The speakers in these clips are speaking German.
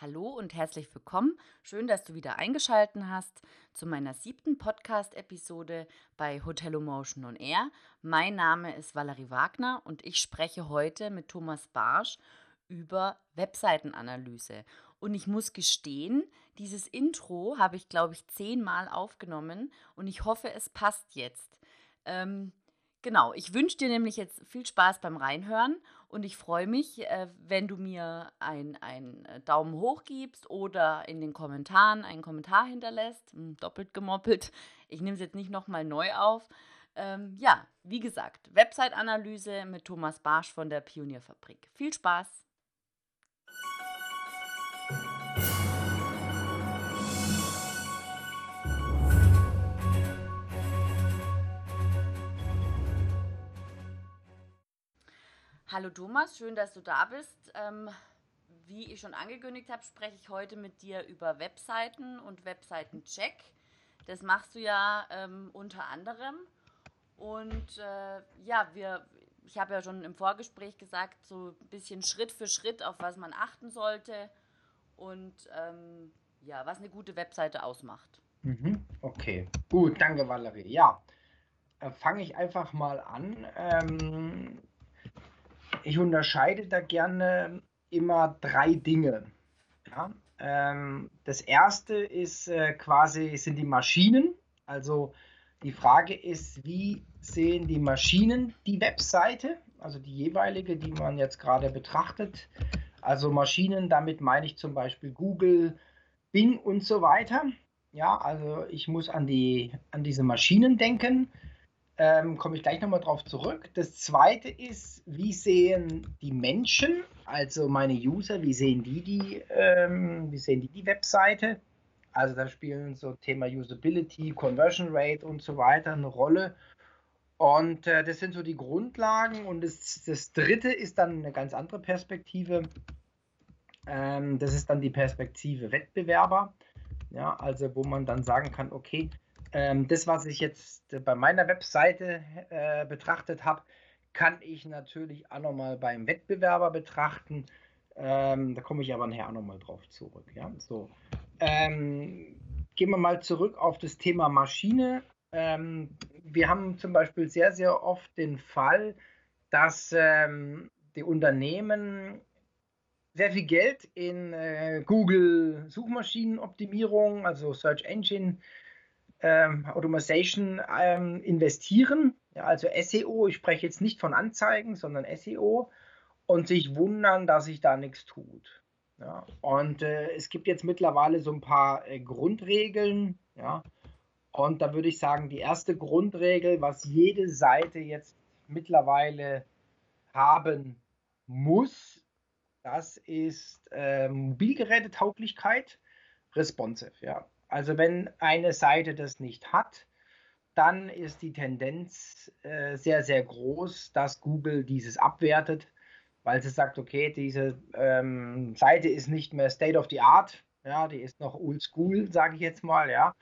Hallo und herzlich willkommen. Schön, dass du wieder eingeschaltet hast zu meiner siebten Podcast-Episode bei Hotel Motion on Air. Mein Name ist Valerie Wagner und ich spreche heute mit Thomas Barsch über Webseitenanalyse. Und ich muss gestehen, dieses Intro habe ich, glaube ich, zehnmal aufgenommen und ich hoffe, es passt jetzt. Ähm, genau, ich wünsche dir nämlich jetzt viel Spaß beim Reinhören und ich freue mich, äh, wenn du mir einen äh, Daumen hoch gibst oder in den Kommentaren einen Kommentar hinterlässt. Hm, doppelt gemoppelt. Ich nehme es jetzt nicht nochmal neu auf. Ähm, ja, wie gesagt, Website-Analyse mit Thomas Barsch von der Pionierfabrik. Viel Spaß! Hallo Thomas, schön, dass du da bist. Ähm, wie ich schon angekündigt habe, spreche ich heute mit dir über Webseiten und Webseitencheck. Das machst du ja ähm, unter anderem. Und äh, ja, wir, ich habe ja schon im Vorgespräch gesagt, so ein bisschen Schritt für Schritt, auf was man achten sollte und ähm, ja, was eine gute Webseite ausmacht. Mhm, okay, gut, danke Valerie. Ja, äh, fange ich einfach mal an. Ähm, ich unterscheide da gerne immer drei Dinge. Ja? Ähm, das erste ist äh, quasi, sind die Maschinen. Also die Frage ist, wie sehen die Maschinen die Webseite, also die jeweilige, die man jetzt gerade betrachtet. Also Maschinen, damit meine ich zum Beispiel Google, Bing und so weiter. Ja, also ich muss an, die, an diese Maschinen denken ähm, komme ich gleich nochmal drauf zurück. Das zweite ist, wie sehen die Menschen, also meine User, wie sehen die die, ähm, wie sehen die, die Webseite? Also da spielen so Thema Usability, Conversion Rate und so weiter eine Rolle. Und äh, das sind so die Grundlagen. Und das, das dritte ist dann eine ganz andere Perspektive. Ähm, das ist dann die Perspektive Wettbewerber. Ja, also wo man dann sagen kann, okay, ähm, das, was ich jetzt bei meiner Webseite äh, betrachtet habe, kann ich natürlich auch nochmal beim Wettbewerber betrachten. Ähm, da komme ich aber nachher auch nochmal drauf zurück. Ja? So. Ähm, gehen wir mal zurück auf das Thema Maschine. Ähm, wir haben zum Beispiel sehr, sehr oft den Fall, dass ähm, die Unternehmen sehr viel Geld in äh, Google Suchmaschinenoptimierung, also Search Engine ähm, Automation ähm, investieren, ja, also SEO, ich spreche jetzt nicht von Anzeigen, sondern SEO, und sich wundern, dass sich da nichts tut. Ja. Und äh, es gibt jetzt mittlerweile so ein paar äh, Grundregeln, ja, und da würde ich sagen, die erste Grundregel, was jede Seite jetzt mittlerweile haben muss, das ist äh, Mobilgerätetauglichkeit, responsive, ja. Also wenn eine Seite das nicht hat, dann ist die Tendenz äh, sehr, sehr groß, dass Google dieses abwertet, weil sie sagt, okay, diese ähm, Seite ist nicht mehr State of the Art, ja, die ist noch old school, sage ich jetzt mal, ja.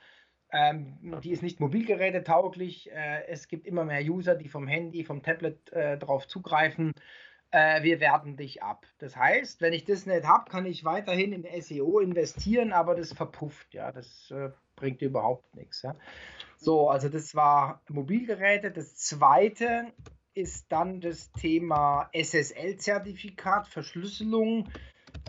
Ähm, die ist nicht mobilgerätetauglich. Äh, es gibt immer mehr User, die vom Handy, vom Tablet äh, darauf zugreifen äh, wir werten dich ab. Das heißt, wenn ich das nicht habe, kann ich weiterhin in SEO investieren, aber das verpufft, ja, das äh, bringt überhaupt nichts. Ja. So, also das war Mobilgeräte. Das zweite ist dann das Thema SSL-Zertifikat, Verschlüsselung.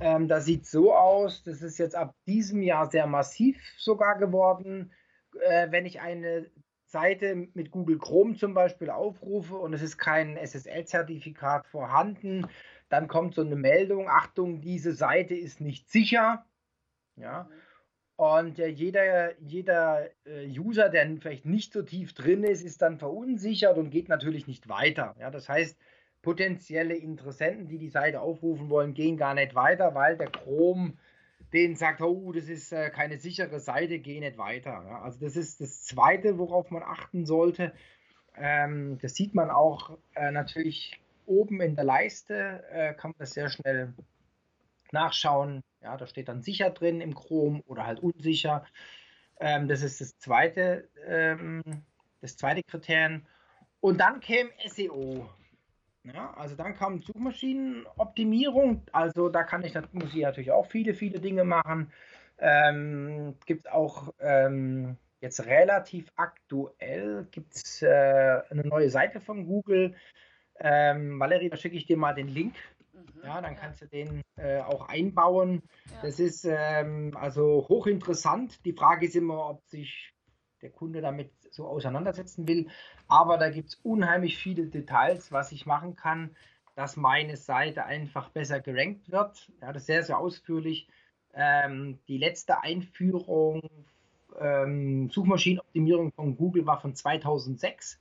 Ähm, das sieht so aus, das ist jetzt ab diesem Jahr sehr massiv sogar geworden. Äh, wenn ich eine Seite mit Google Chrome zum Beispiel aufrufe und es ist kein SSL-Zertifikat vorhanden, dann kommt so eine Meldung, Achtung, diese Seite ist nicht sicher. Ja. Und äh, jeder, jeder äh, User, der vielleicht nicht so tief drin ist, ist dann verunsichert und geht natürlich nicht weiter. Ja. Das heißt, potenzielle Interessenten, die die Seite aufrufen wollen, gehen gar nicht weiter, weil der Chrome denen sagt, oh, das ist äh, keine sichere Seite, geh nicht weiter. Ja? Also das ist das Zweite, worauf man achten sollte. Ähm, das sieht man auch äh, natürlich oben in der Leiste, äh, kann man das sehr schnell nachschauen. Ja, da steht dann sicher drin im Chrome oder halt unsicher. Ähm, das ist das zweite, ähm, das zweite Kriterium. Und dann käme SEO. Ja, also dann kam Suchmaschinenoptimierung. Also da kann ich, muss ich natürlich auch viele, viele Dinge machen. Ähm, gibt es auch ähm, jetzt relativ aktuell gibt es äh, eine neue Seite von Google. Ähm, Valerie, da schicke ich dir mal den Link. Mhm, ja, dann ja. kannst du den äh, auch einbauen. Ja. Das ist ähm, also hochinteressant. Die Frage ist immer, ob sich der Kunde damit so auseinandersetzen will. Aber da gibt es unheimlich viele Details, was ich machen kann, dass meine Seite einfach besser gerankt wird. Ja, das ist sehr, sehr ausführlich. Ähm, die letzte Einführung, ähm, Suchmaschinenoptimierung von Google war von 2006.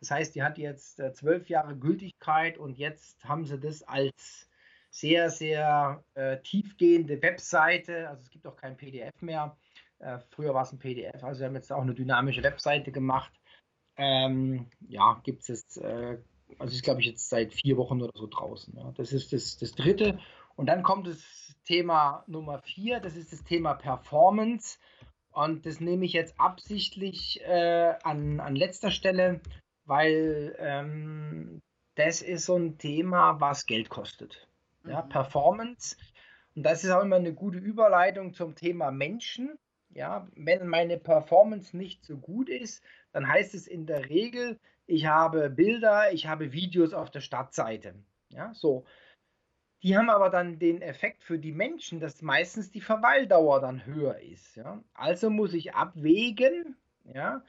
Das heißt, die hat jetzt äh, zwölf Jahre Gültigkeit und jetzt haben sie das als sehr, sehr äh, tiefgehende Webseite. Also es gibt auch kein PDF mehr. Äh, früher war es ein PDF. Also wir haben jetzt auch eine dynamische Webseite gemacht. Ähm, ja, gibt es, äh, also ist glaube ich jetzt seit vier Wochen oder so draußen. Ja. Das ist das, das dritte. Und dann kommt das Thema Nummer vier, das ist das Thema Performance. Und das nehme ich jetzt absichtlich äh, an, an letzter Stelle, weil ähm, das ist so ein Thema, was Geld kostet. Ja, mhm. Performance. Und das ist auch immer eine gute Überleitung zum Thema Menschen. Ja, wenn meine Performance nicht so gut ist, dann heißt es in der Regel, ich habe Bilder, ich habe Videos auf der Startseite. Ja, so. Die haben aber dann den Effekt für die Menschen, dass meistens die Verweildauer dann höher ist. Ja? Also muss ich abwägen, ja,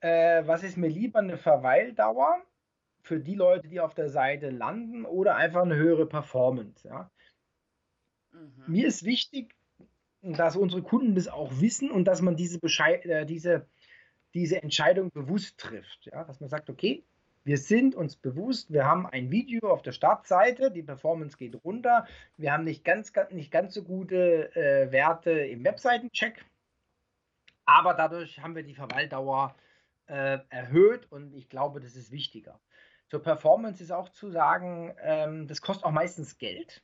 äh, was ist mir lieber eine Verweildauer für die Leute, die auf der Seite landen oder einfach eine höhere Performance. Ja? Mhm. Mir ist wichtig, dass unsere Kunden das auch wissen und dass man diese, Bescheid, äh, diese, diese Entscheidung bewusst trifft. Ja? Dass man sagt, okay, wir sind uns bewusst, wir haben ein Video auf der Startseite, die Performance geht runter, wir haben nicht ganz, nicht ganz so gute äh, Werte im Webseitencheck, aber dadurch haben wir die Verweildauer äh, erhöht und ich glaube, das ist wichtiger. Zur Performance ist auch zu sagen, ähm, das kostet auch meistens Geld.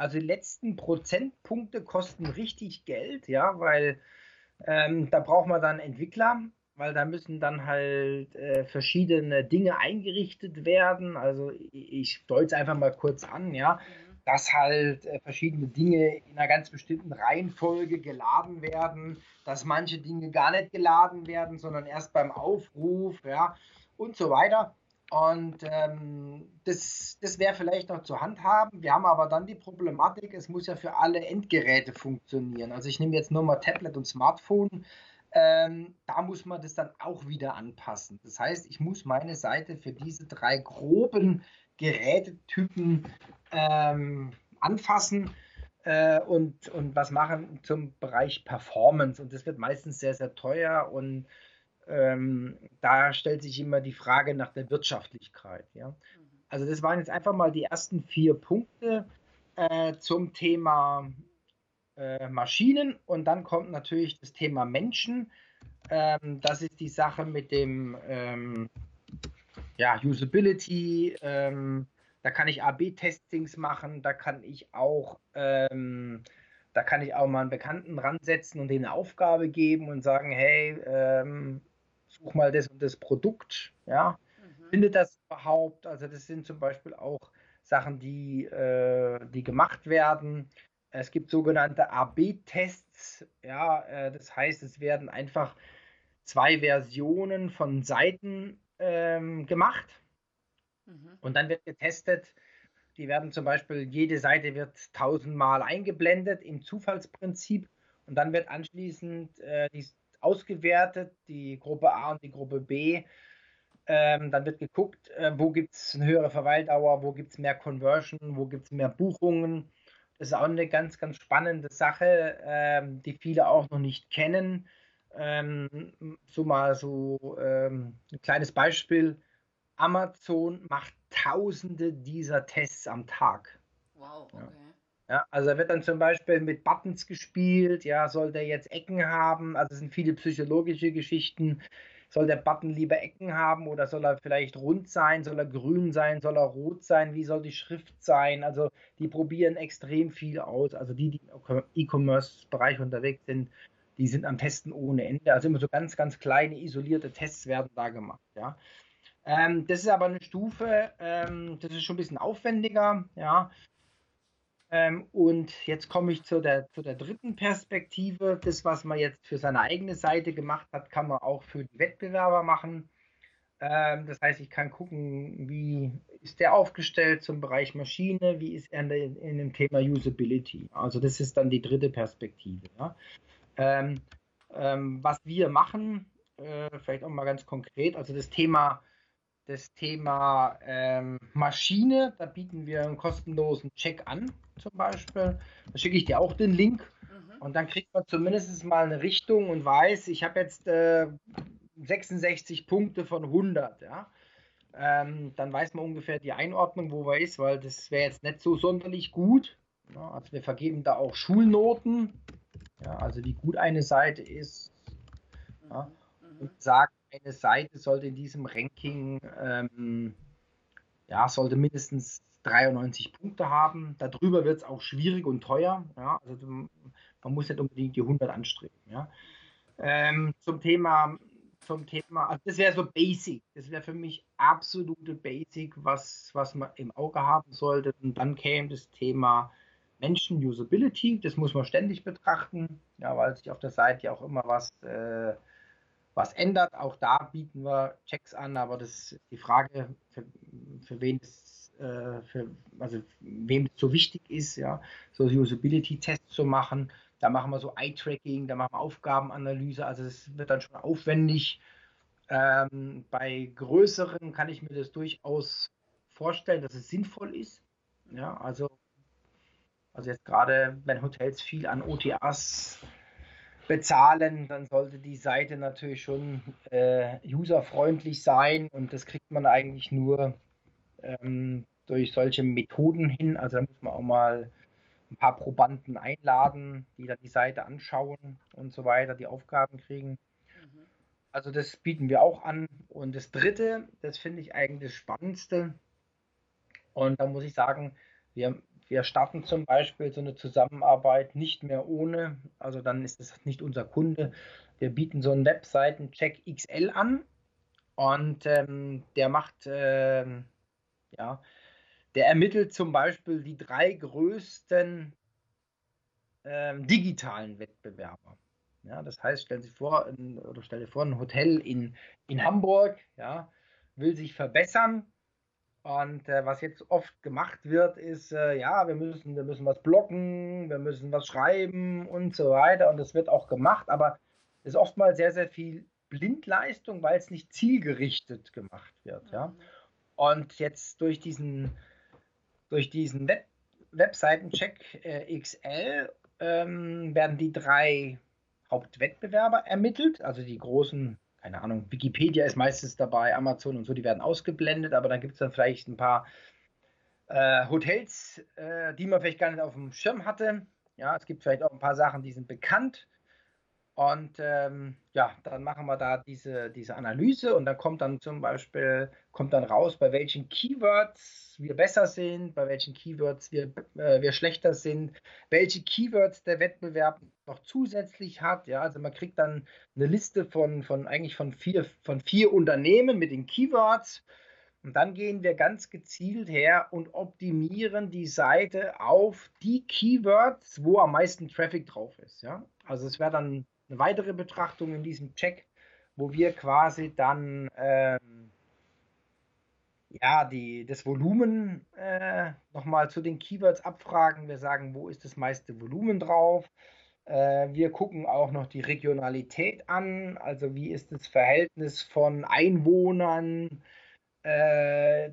Also die letzten Prozentpunkte kosten richtig Geld, ja, weil ähm, da braucht man dann Entwickler, weil da müssen dann halt äh, verschiedene Dinge eingerichtet werden. Also ich, es einfach mal kurz an, ja, mhm. dass halt äh, verschiedene Dinge in einer ganz bestimmten Reihenfolge geladen werden, dass manche Dinge gar nicht geladen werden, sondern erst beim Aufruf, ja, und so weiter. Und ähm, das, das wäre vielleicht noch zu handhaben. Wir haben aber dann die Problematik, es muss ja für alle Endgeräte funktionieren. Also ich nehme jetzt nur mal Tablet und Smartphone ähm, da muss man das dann auch wieder anpassen. Das heißt, ich muss meine Seite für diese drei groben Gerätetypen ähm, anfassen äh, und, und was machen zum Bereich Performance. Und das wird meistens sehr, sehr teuer und ähm, da stellt sich immer die Frage nach der Wirtschaftlichkeit. Ja? Also das waren jetzt einfach mal die ersten vier Punkte äh, zum Thema äh, Maschinen und dann kommt natürlich das Thema Menschen. Ähm, das ist die Sache mit dem ähm, ja, Usability. Ähm, da kann ich AB-Testings machen, da kann ich auch ähm, da kann ich auch mal einen Bekannten ransetzen und denen eine Aufgabe geben und sagen, hey, ähm, such mal das und das Produkt, ja, mhm. findet das überhaupt? Also das sind zum Beispiel auch Sachen, die, äh, die gemacht werden. Es gibt sogenannte AB-Tests. Ja, äh, das heißt, es werden einfach zwei Versionen von Seiten ähm, gemacht mhm. und dann wird getestet. Die werden zum Beispiel, jede Seite wird tausendmal eingeblendet im Zufallsprinzip und dann wird anschließend äh, die ausgewertet, die Gruppe A und die Gruppe B. Ähm, dann wird geguckt, äh, wo gibt es eine höhere Verweildauer, wo gibt es mehr Conversion, wo gibt es mehr Buchungen das ist auch eine ganz, ganz spannende Sache, ähm, die viele auch noch nicht kennen. Ähm, so mal so ähm, ein kleines Beispiel. Amazon macht tausende dieser Tests am Tag. Wow, okay. Ja. Ja, also wird dann zum Beispiel mit Buttons gespielt, ja, soll der jetzt Ecken haben? Also es sind viele psychologische Geschichten. Soll der Button lieber Ecken haben oder soll er vielleicht rund sein? Soll er grün sein? Soll er rot sein? Wie soll die Schrift sein? Also die probieren extrem viel aus. Also die, die im E-Commerce-Bereich unterwegs sind, die sind am Testen ohne Ende. Also immer so ganz, ganz kleine, isolierte Tests werden da gemacht. Ja. Ähm, das ist aber eine Stufe, ähm, das ist schon ein bisschen aufwendiger, ja. Ähm, und jetzt komme ich zu der, zu der dritten Perspektive. Das, was man jetzt für seine eigene Seite gemacht hat, kann man auch für die Wettbewerber machen. Ähm, das heißt, ich kann gucken, wie ist der aufgestellt zum Bereich Maschine, wie ist er in, in dem Thema Usability. Also das ist dann die dritte Perspektive. Ja. Ähm, ähm, was wir machen, äh, vielleicht auch mal ganz konkret, also das Thema das Thema ähm, Maschine, da bieten wir einen kostenlosen Check an, zum Beispiel. Da schicke ich dir auch den Link mhm. und dann kriegt man zumindest mal eine Richtung und weiß, ich habe jetzt äh, 66 Punkte von 100, ja. Ähm, dann weiß man ungefähr die Einordnung, wo man ist, weil das wäre jetzt nicht so sonderlich gut. Ja, also wir vergeben da auch Schulnoten, ja, also wie gut eine Seite ist. Ja, mhm. und sagen, eine Seite sollte in diesem Ranking ähm, ja, sollte mindestens 93 Punkte haben. Darüber wird es auch schwierig und teuer. Ja? Also man muss nicht unbedingt die 100 anstreben. Ja? Ähm, zum Thema, zum Thema, also das wäre so Basic. Das wäre für mich absolute Basic, was, was man im Auge haben sollte. Und dann käme das Thema Menschen-Usability. Das muss man ständig betrachten, ja, weil sich auf der Seite ja auch immer was äh, was ändert. Auch da bieten wir Checks an, aber das ist die Frage, für, für wen es äh, für, also wem es so wichtig ist, ja, so Usability-Tests zu machen. Da machen wir so Eye-Tracking, da machen wir Aufgabenanalyse, also es wird dann schon aufwendig. Ähm, bei größeren kann ich mir das durchaus vorstellen, dass es sinnvoll ist. Ja, also, also jetzt gerade, wenn Hotels viel an OTAs bezahlen, dann sollte die Seite natürlich schon äh, userfreundlich sein und das kriegt man eigentlich nur ähm, durch solche Methoden hin. Also da muss man auch mal ein paar Probanden einladen, die dann die Seite anschauen und so weiter, die Aufgaben kriegen. Mhm. Also das bieten wir auch an. Und das Dritte, das finde ich eigentlich das Spannendste. Und da muss ich sagen, wir wir starten zum Beispiel so eine Zusammenarbeit nicht mehr ohne, also dann ist es nicht unser Kunde. Wir bieten so einen Webseiten-Check XL an und ähm, der macht, äh, ja, der ermittelt zum Beispiel die drei größten äh, digitalen Wettbewerber. Ja, das heißt, stellen Sie vor, oder stell dir vor, ein Hotel in, in Hamburg, ja, will sich verbessern und äh, was jetzt oft gemacht wird, ist, äh, ja, wir müssen, wir müssen was blocken, wir müssen was schreiben und so weiter. Und das wird auch gemacht, aber es ist oftmals sehr, sehr viel Blindleistung, weil es nicht zielgerichtet gemacht wird. Mhm. Ja? Und jetzt durch diesen, durch diesen Web Webseitencheck äh, XL ähm, werden die drei Hauptwettbewerber ermittelt, also die großen keine Ahnung, Wikipedia ist meistens dabei, Amazon und so, die werden ausgeblendet, aber dann gibt es dann vielleicht ein paar äh, Hotels, äh, die man vielleicht gar nicht auf dem Schirm hatte. Ja, es gibt vielleicht auch ein paar Sachen, die sind bekannt. Und ähm, ja, dann machen wir da diese, diese Analyse und dann kommt dann zum Beispiel, kommt dann raus, bei welchen Keywords wir besser sind, bei welchen Keywords wir, äh, wir schlechter sind, welche Keywords der Wettbewerb noch zusätzlich hat. Ja, also man kriegt dann eine Liste von, von eigentlich von vier, von vier Unternehmen mit den Keywords. Und dann gehen wir ganz gezielt her und optimieren die Seite auf die Keywords, wo am meisten Traffic drauf ist. Ja? Also es wäre dann eine weitere Betrachtung in diesem Check, wo wir quasi dann ähm, ja, die, das Volumen äh, nochmal zu den Keywords abfragen. Wir sagen, wo ist das meiste Volumen drauf? Äh, wir gucken auch noch die Regionalität an, also wie ist das Verhältnis von Einwohnern äh,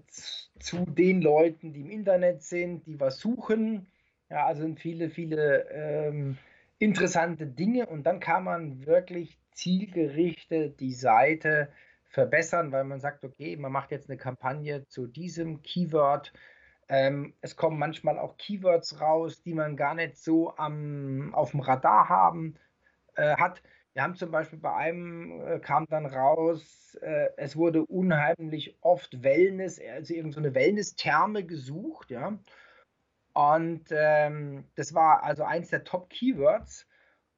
zu den Leuten, die im Internet sind, die was suchen. Ja, also sind viele, viele ähm, interessante Dinge und dann kann man wirklich zielgerichtet die Seite verbessern, weil man sagt, okay, man macht jetzt eine Kampagne zu diesem Keyword. Ähm, es kommen manchmal auch Keywords raus, die man gar nicht so am, auf dem Radar haben, äh, hat. Wir haben zum Beispiel bei einem äh, kam dann raus, äh, es wurde unheimlich oft Wellness, also irgendeine so Wellness-Therme gesucht, ja. Und ähm, das war also eins der Top-Keywords.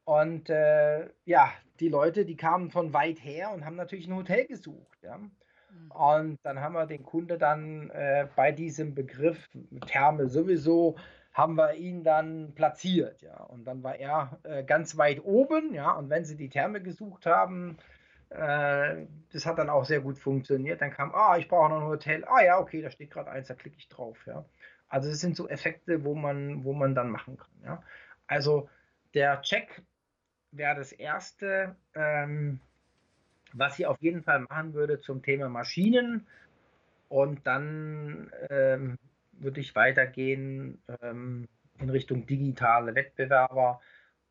Und äh, ja, die Leute, die kamen von weit her und haben natürlich ein Hotel gesucht. Ja. Mhm. Und dann haben wir den Kunde dann äh, bei diesem Begriff Therme sowieso, haben wir ihn dann platziert, ja. Und dann war er äh, ganz weit oben, ja. Und wenn sie die Therme gesucht haben, äh, das hat dann auch sehr gut funktioniert. Dann kam, ah, ich brauche noch ein Hotel. Ah ja, okay, da steht gerade eins, da klicke ich drauf, ja. Also das sind so Effekte, wo man, wo man dann machen kann, ja. Also der Check wäre das erste, ähm, was ich auf jeden Fall machen würde zum Thema Maschinen. Und dann ähm, würde ich weitergehen ähm, in Richtung digitale Wettbewerber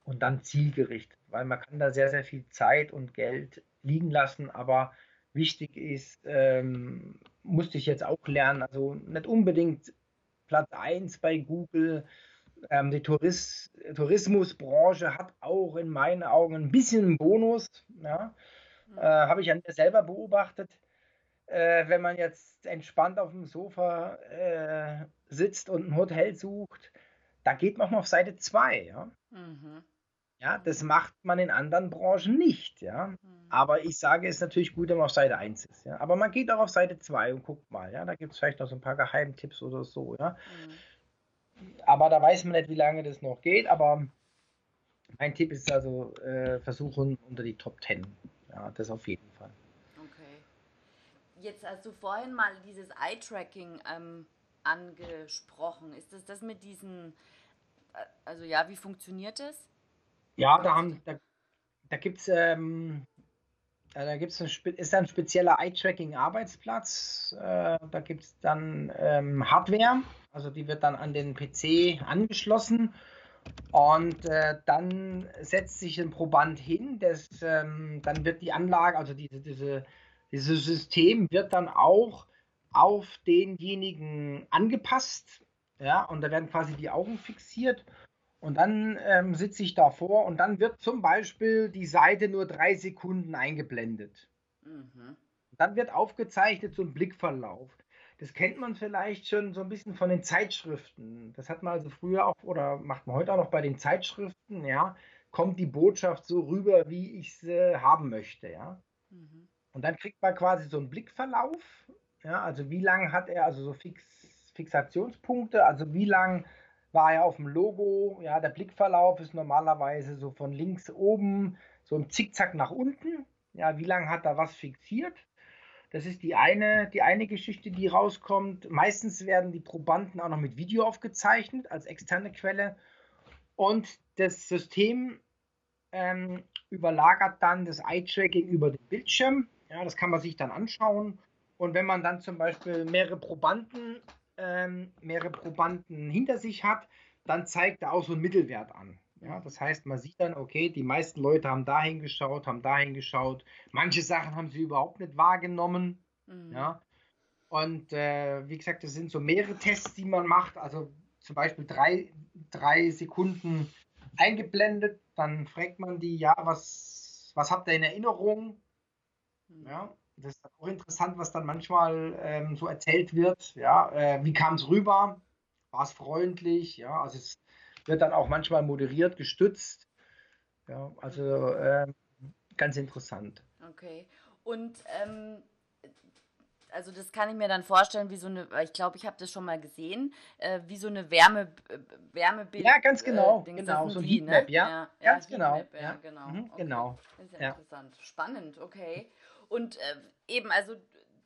und dann zielgerichtet, weil man kann da sehr, sehr viel Zeit und Geld liegen lassen, aber wichtig ist, ähm, musste ich jetzt auch lernen, also nicht unbedingt Platz 1 bei Google. Ähm, die Tourist Tourismusbranche hat auch in meinen Augen ein bisschen einen Bonus. Ja? Mhm. Äh, Habe ich an mir selber beobachtet. Äh, wenn man jetzt entspannt auf dem Sofa äh, sitzt und ein Hotel sucht, da geht man auf Seite 2. Ja? Mhm. Ja, das macht man in anderen Branchen nicht, ja. Mhm. Aber ich sage, es ist natürlich gut, wenn man auf Seite 1 ist, ja. Aber man geht auch auf Seite 2 und guckt mal, ja. Da gibt es vielleicht noch so ein paar Geheimtipps oder so, ja. Mhm. Aber da weiß man nicht, wie lange das noch geht. Aber mein Tipp ist also, äh, versuchen unter die Top 10. Ja, das auf jeden Fall. Okay. Jetzt hast du vorhin mal dieses Eye-Tracking ähm, angesprochen. Ist das das mit diesen, äh, also ja, wie funktioniert das? Ja, da, haben, da, da gibt es ähm, da gibt's ein, ein spezieller Eye-Tracking-Arbeitsplatz. Äh, da gibt es dann ähm, Hardware, also die wird dann an den PC angeschlossen. Und äh, dann setzt sich ein Proband hin, das, ähm, dann wird die Anlage, also diese, diese, dieses System wird dann auch auf denjenigen angepasst. Ja, und da werden quasi die Augen fixiert und dann ähm, sitze ich davor und dann wird zum Beispiel die Seite nur drei Sekunden eingeblendet. Mhm. Dann wird aufgezeichnet so ein Blickverlauf. Das kennt man vielleicht schon so ein bisschen von den Zeitschriften. Das hat man also früher auch oder macht man heute auch noch bei den Zeitschriften, ja. Kommt die Botschaft so rüber, wie ich sie haben möchte, ja. Mhm. Und dann kriegt man quasi so einen Blickverlauf, ja. Also wie lange hat er, also so Fix, Fixationspunkte, also wie lange war ja auf dem Logo, ja, der Blickverlauf ist normalerweise so von links oben, so im Zickzack nach unten. Ja, wie lange hat da was fixiert? Das ist die eine, die eine Geschichte, die rauskommt. Meistens werden die Probanden auch noch mit Video aufgezeichnet als externe Quelle. Und das System ähm, überlagert dann das Eye-Tracking über den Bildschirm. Ja, das kann man sich dann anschauen. Und wenn man dann zum Beispiel mehrere Probanden ähm, mehrere Probanden hinter sich hat, dann zeigt er auch so einen Mittelwert an. Ja, das heißt, man sieht dann, okay, die meisten Leute haben dahin geschaut, haben dahin geschaut. Manche Sachen haben sie überhaupt nicht wahrgenommen. Mhm. Ja. Und äh, wie gesagt, das sind so mehrere Tests, die man macht. Also zum Beispiel drei, drei Sekunden eingeblendet, dann fragt man die, ja, was, was habt ihr in Erinnerung? Mhm. Ja, das ist auch interessant, was dann manchmal ähm, so erzählt wird. Ja, äh, wie kam es rüber? War es freundlich? Ja, also es wird dann auch manchmal moderiert, gestützt. Ja, also äh, ganz interessant. Okay. Und ähm, also das kann ich mir dann vorstellen, wie so eine, ich glaube, ich habe das schon mal gesehen, äh, wie so eine Wärme, Wärmebild. Ja, ganz genau, äh, genau, so ein Heatmap, ne? ja, ja, ganz ja, genau, Heatmap, ja, genau, mhm, okay. genau. Das ist ja, interessant, spannend, okay. Und äh, eben, also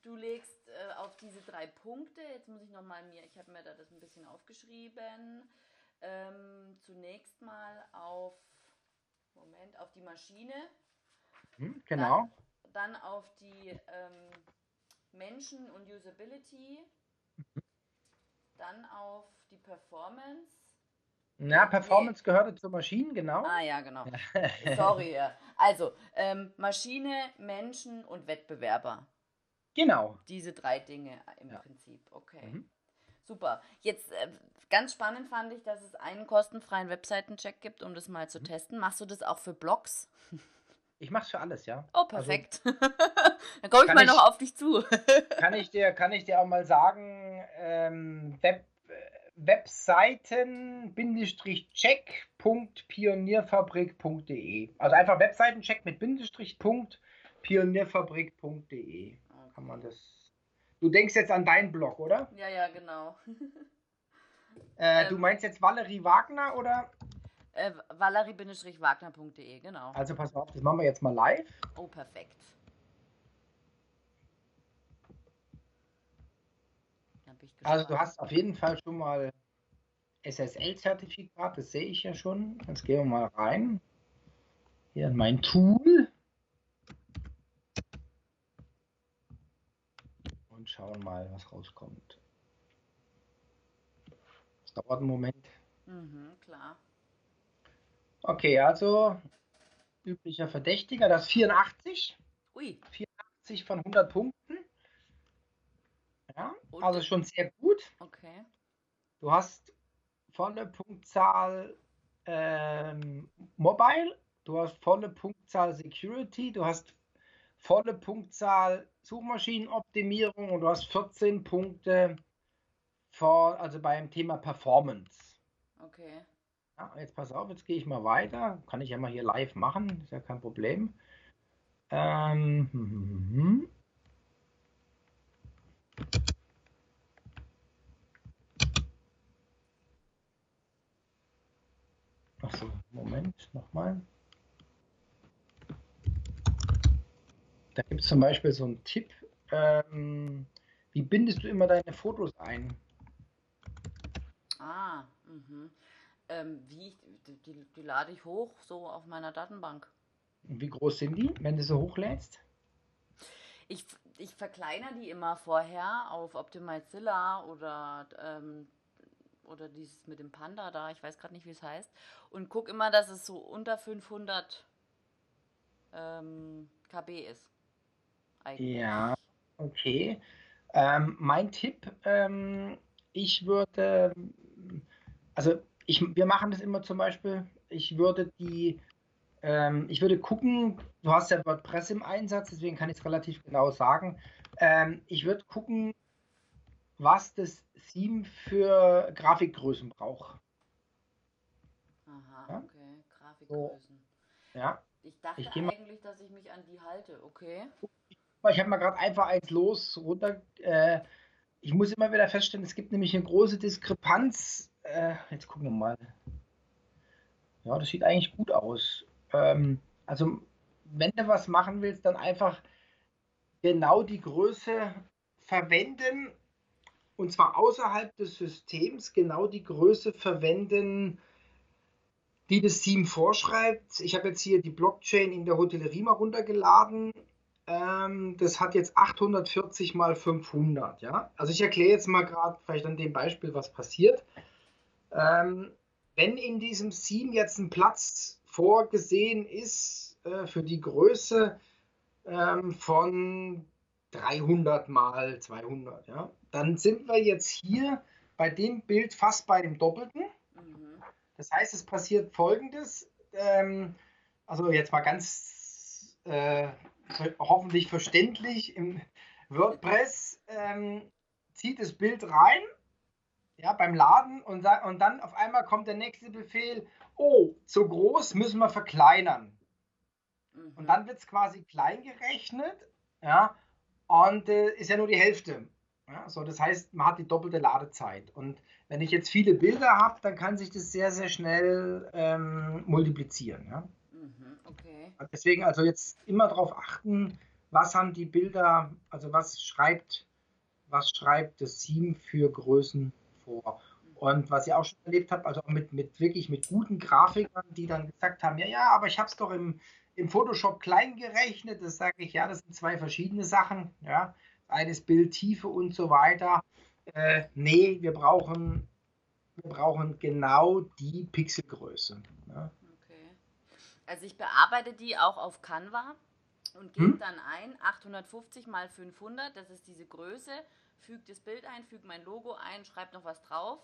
du legst äh, auf diese drei Punkte, jetzt muss ich nochmal mir, ich habe mir da das ein bisschen aufgeschrieben, ähm, zunächst mal auf, Moment, auf die Maschine. Hm, genau. Dann, dann auf die ähm, Menschen und Usability. Mhm. Dann auf die Performance na, Performance nee. gehörte zur Maschine, genau. Ah ja, genau. Sorry. Ja. Also, ähm, Maschine, Menschen und Wettbewerber. Genau. Diese drei Dinge im ja. Prinzip. Okay. Mhm. Super. Jetzt äh, ganz spannend fand ich, dass es einen kostenfreien Webseitencheck gibt, um das mal zu mhm. testen. Machst du das auch für Blogs? Ich mache es für alles, ja. Oh, also perfekt. Also, Dann komme ich mal ich, noch auf dich zu. kann, ich dir, kann ich dir auch mal sagen, ähm, Web Webseiten-check.pionierfabrik.de. Also einfach Webseitencheck mit Bindestrich Punkt pionierfabrik.de. kann man das. Du denkst jetzt an deinen Blog, oder? Ja, ja, genau. Äh, du Ähm. meinst jetzt Valerie Wagner oder? Äh, Valerie-wagner.de, genau. Also pass auf, das machen wir jetzt mal live. Oh, perfekt. Bin ich Also du hast auf jeden Fall schon mal SSL-Zertifikat, das sehe ich ja schon. Jetzt gehen wir mal rein. Hier in mein Tool. Und schauen mal, was rauskommt. Das dauert einen Moment. Mhm, klar. Okay, also üblicher Verdächtiger, das 84. Ui, 80 von 100 Punkten. Ja, Und- also schon sehr gut. okay. Du hast volle Punktzahl ähm, Mobile, du hast volle Punktzahl Security, du hast volle Punktzahl Suchmaschinenoptimierung und du hast 14 Punkte vor, also beim Thema Performance. Okay. Ja, jetzt pass auf, jetzt gehe ich mal weiter. Kann ich ja mal hier live machen, ist ja kein Problem. Ähm, hm, hm, hm, hm. Achso, Moment, nochmal. Da gibt es zum Beispiel so einen Tipp. Ähm, wie bindest du immer deine Fotos ein? Ah, mhm. Ähm, wie die, die, die lade ich hoch, so auf meiner Datenbank. Und wie groß sind die, wenn du sie hochlädst? Ich, ich verkleinere die immer vorher auf Optimizilla oder, ähm, oder dieses mit dem Panda da, ich weiß gerade nicht, wie es heißt. Und gucke immer, dass es so unter 500 ähm, KB ist. Eigentlich. Ja, okay. Ähm, mein Tipp, ähm, ich würde, also ich, wir machen das immer zum Beispiel, ich würde die, ähm, ich würde gucken, du hast ja WordPress im Einsatz, deswegen kann ich es relativ genau sagen. Ähm, ich würde gucken, was das Theme für Grafikgrößen braucht. Aha, Ja? okay. Grafikgrößen. Ja, Ich dachte Ich eigentlich, dass ich mich an die halte, okay. ich habe mal gerade einfach eins los runter. Äh, ich muss immer wieder feststellen, es gibt nämlich eine große Diskrepanz. Äh, jetzt gucken wir mal. Ja, das sieht eigentlich gut aus. Ähm, also, wenn du was machen willst, dann einfach genau die Größe verwenden. Und zwar außerhalb des Systems genau die Größe verwenden, die das Team vorschreibt. Ich habe jetzt hier die Blockchain in der Hotellerie mal runtergeladen. Ähm, das hat jetzt 840 mal 500, ja. Also ich erkläre jetzt mal gerade vielleicht an dem Beispiel, was passiert. Ähm, wenn in diesem Theme jetzt ein Platz vorgesehen ist äh, für die Größe ähm, von 300 mal 200, ja, dann sind wir jetzt hier bei dem Bild fast bei dem Doppelten. Mhm. Das heißt, es passiert Folgendes. Ähm, also jetzt mal ganz äh, hoffentlich verständlich. Im WordPress ähm, zieht das Bild rein, ja, beim Laden und, sa- und dann auf einmal kommt der nächste Befehl, oh, zu groß müssen wir verkleinern. Mhm. Und dann wird es quasi klein gerechnet, ja, und äh, ist ja nur die Hälfte. Ja, so, das heißt, man hat die doppelte Ladezeit. Und wenn ich jetzt viele Bilder habe, dann kann sich das sehr, sehr schnell ähm, multiplizieren. Ja. Mhm. Okay. Deswegen also jetzt immer darauf achten, was haben die Bilder, also was schreibt, was schreibt das Team für Größen vor. Und was ich auch schon erlebt habe, also auch mit, mit wirklich mit guten Grafikern, die dann gesagt haben, ja, ja, aber ich habe es doch im, im Photoshop klein gerechnet. Das sage ich, ja, das sind zwei verschiedene Sachen. Ja, eines Bildtiefe und so weiter. Äh, nee, wir brauchen, wir brauchen genau die Pixelgröße. Ja. Okay. Also ich bearbeite die auch auf Canva und gebe Hm? dann ein 850 mal 500, das ist diese Größe, füge das Bild ein, füge mein Logo ein, schreibe noch was drauf,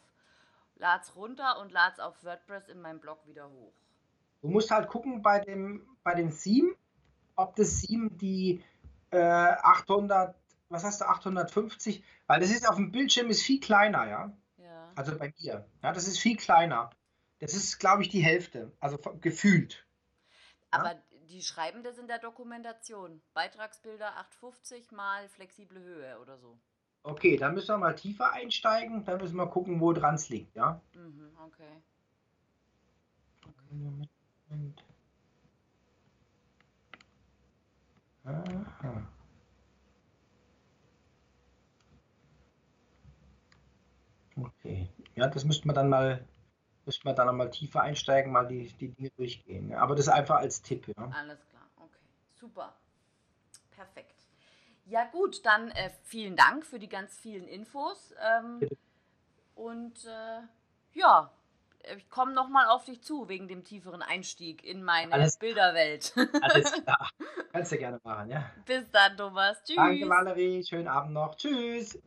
lad's runter und lad's auf WordPress in meinem Blog wieder hoch. Du musst halt gucken bei dem, bei dem Theme, ob das Theme die äh, 800, was hast du, 850, weil das ist auf dem Bildschirm ist viel kleiner, ja. Ja. Also bei mir, ja, das ist viel kleiner. Das ist, glaube ich, die Hälfte, also gefühlt. Aber Die schreiben das in der Dokumentation. Beitragsbilder 850 mal flexible Höhe oder so. Okay, dann müssen wir mal tiefer einsteigen. Dann müssen wir gucken, wo dran es liegt, ja? Mhm, okay. Moment, Moment. Aha. Okay. Ja, das müsste man dann mal, müsste man dann noch mal tiefer einsteigen, mal die, die Dinge durchgehen. Aber das einfach als Tipp, ja. Alles klar, okay. Super. Perfekt. Ja gut, dann äh, vielen Dank für die ganz vielen Infos. Ähm, und äh, ja, ich komme nochmal auf dich zu wegen dem tieferen Einstieg in meine Alles- Bilderwelt. Alles klar. Kannst du gerne machen, ja. Bis dann, Thomas. Tschüss. Danke, Valerie. Schönen Abend noch. Tschüss.